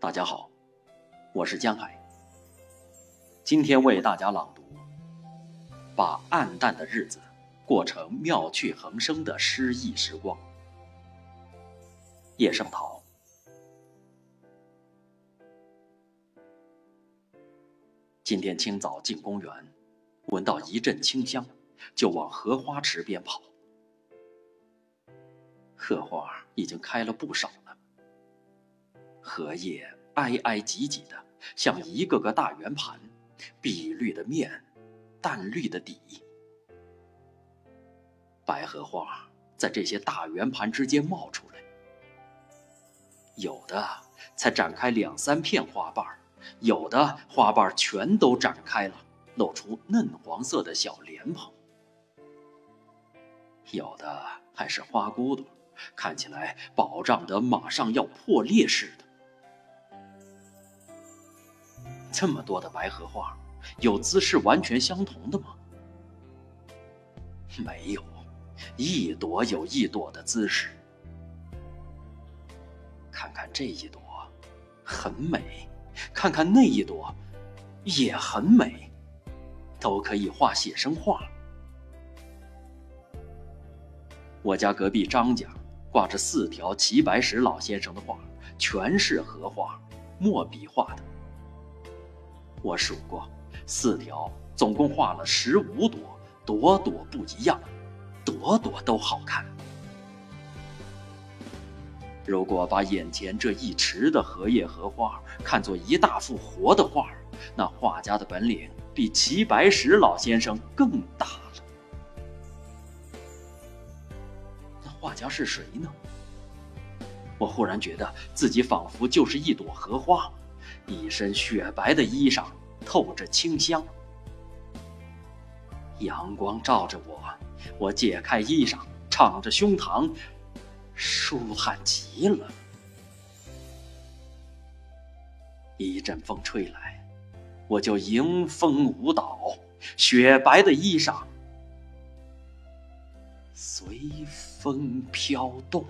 大家好，我是江海。今天为大家朗读《把暗淡的日子过成妙趣横生的诗意时光》。叶圣陶。今天清早进公园，闻到一阵清香，就往荷花池边跑。荷花已经开了不少。荷叶挨挨挤挤的，像一个个大圆盘，碧绿的面，淡绿的底。白荷花在这些大圆盘之间冒出来，有的才展开两三片花瓣有的花瓣全都展开了，露出嫩黄色的小莲蓬；有的还是花骨朵，看起来饱胀得马上要破裂似的。这么多的白荷花，有姿势完全相同的吗？没有，一朵有一朵的姿势。看看这一朵，很美；看看那一朵，也很美，都可以画写生画。我家隔壁张家挂着四条齐白石老先生的画，全是荷花，墨笔画的。我数过，四条总共画了十五朵，朵朵不一样，朵朵都好看。如果把眼前这一池的荷叶荷花看作一大幅活的画，那画家的本领比齐白石老先生更大了。那画家是谁呢？我忽然觉得自己仿佛就是一朵荷花。一身雪白的衣裳，透着清香。阳光照着我，我解开衣裳，敞着胸膛，舒坦极了。一阵风吹来，我就迎风舞蹈，雪白的衣裳随风飘动。